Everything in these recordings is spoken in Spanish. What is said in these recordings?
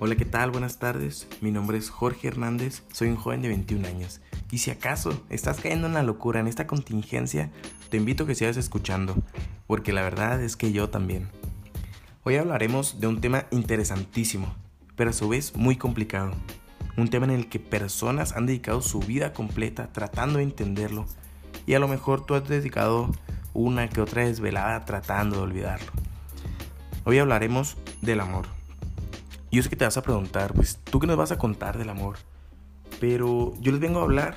Hola, ¿qué tal? Buenas tardes. Mi nombre es Jorge Hernández, soy un joven de 21 años. Y si acaso estás cayendo en la locura en esta contingencia, te invito a que sigas escuchando, porque la verdad es que yo también. Hoy hablaremos de un tema interesantísimo, pero a su vez muy complicado. Un tema en el que personas han dedicado su vida completa tratando de entenderlo, y a lo mejor tú has dedicado una que otra desvelada tratando de olvidarlo. Hoy hablaremos del amor yo sé que te vas a preguntar, pues, ¿tú qué nos vas a contar del amor? Pero yo les vengo a hablar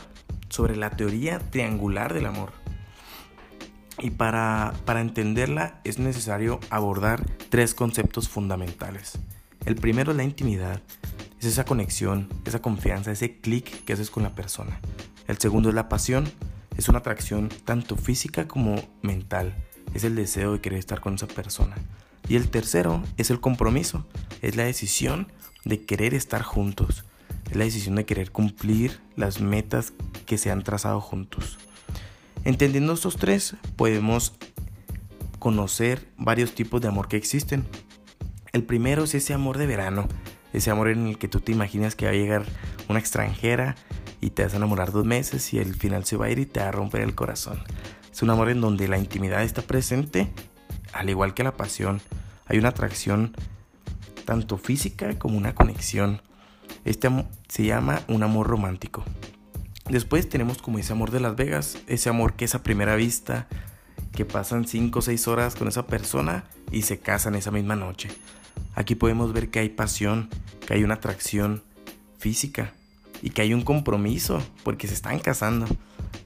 sobre la teoría triangular del amor. Y para, para entenderla es necesario abordar tres conceptos fundamentales. El primero es la intimidad, es esa conexión, esa confianza, ese clic que haces con la persona. El segundo es la pasión, es una atracción tanto física como mental, es el deseo de querer estar con esa persona. Y el tercero es el compromiso, es la decisión de querer estar juntos, es la decisión de querer cumplir las metas que se han trazado juntos. Entendiendo estos tres, podemos conocer varios tipos de amor que existen. El primero es ese amor de verano, ese amor en el que tú te imaginas que va a llegar una extranjera y te vas a enamorar dos meses y al final se va a ir y te va a romper el corazón. Es un amor en donde la intimidad está presente, al igual que la pasión. Hay una atracción tanto física como una conexión. Este se llama un amor romántico. Después tenemos como ese amor de Las Vegas, ese amor que es a primera vista, que pasan 5 o 6 horas con esa persona y se casan esa misma noche. Aquí podemos ver que hay pasión, que hay una atracción física y que hay un compromiso porque se están casando,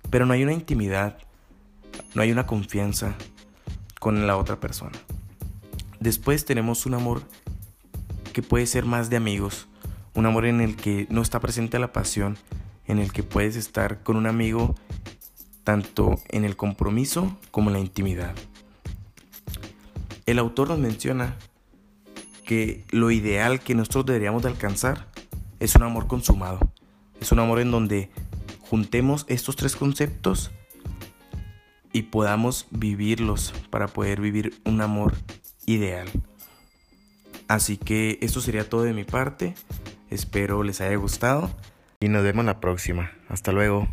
pero no hay una intimidad, no hay una confianza con la otra persona. Después tenemos un amor que puede ser más de amigos, un amor en el que no está presente la pasión, en el que puedes estar con un amigo tanto en el compromiso como en la intimidad. El autor nos menciona que lo ideal que nosotros deberíamos de alcanzar es un amor consumado, es un amor en donde juntemos estos tres conceptos y podamos vivirlos para poder vivir un amor ideal. Así que esto sería todo de mi parte. Espero les haya gustado y nos vemos la próxima. Hasta luego.